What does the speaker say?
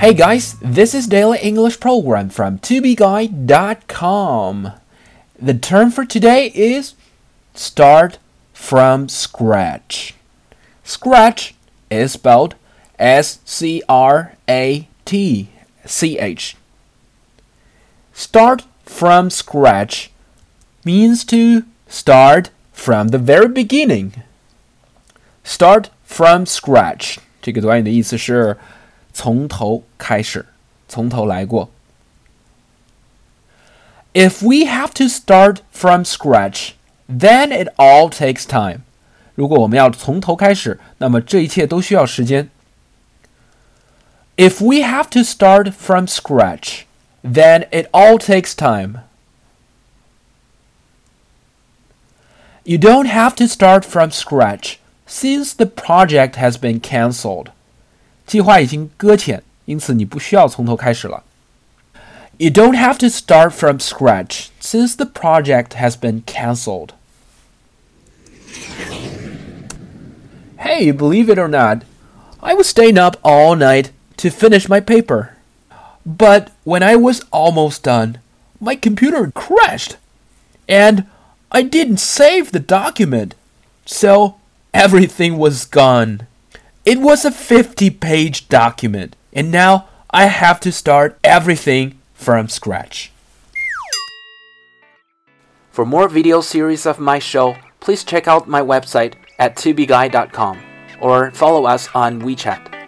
Hey guys, this is Daily English Program from tobeguide.com. The term for today is start from scratch. Scratch is spelled S C R A T C H. Start from scratch means to start from the very beginning. Start from scratch 这个短语的意思是 从头开始，从头来过。If we have to start from scratch, then it all takes time. 如果我们要从头开始，那么这一切都需要时间。If we have to start from scratch, then it all takes time. You don't have to start from scratch since the project has been cancelled. 计划已经搁浅，因此你不需要从头开始了。You don't have to start from scratch since the project has been cancelled. Hey, believe it or not, I was staying up all night to finish my paper. But when I was almost done, my computer crashed. And I didn't save the document. So everything was gone. It was a 50 page document. And now I have to start everything from scratch. For more video series of my show, please check out my website at tubeguy.com or follow us on WeChat.